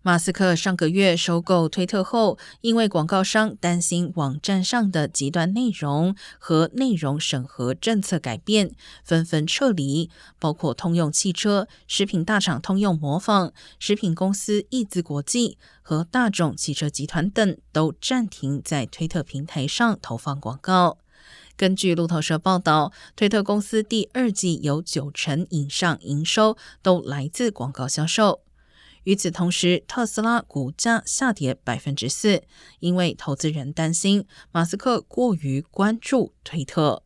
马斯克上个月收购推特后，因为广告商担心网站上的极端内容和内容审核政策改变，纷纷撤离。包括通用汽车、食品大厂通用模仿、食品公司易资国际和大众汽车集团等，都暂停在推特平台上投放广告。根据路透社报道，推特公司第二季有九成以上营收都来自广告销售。与此同时，特斯拉股价下跌百分之四，因为投资人担心马斯克过于关注推特。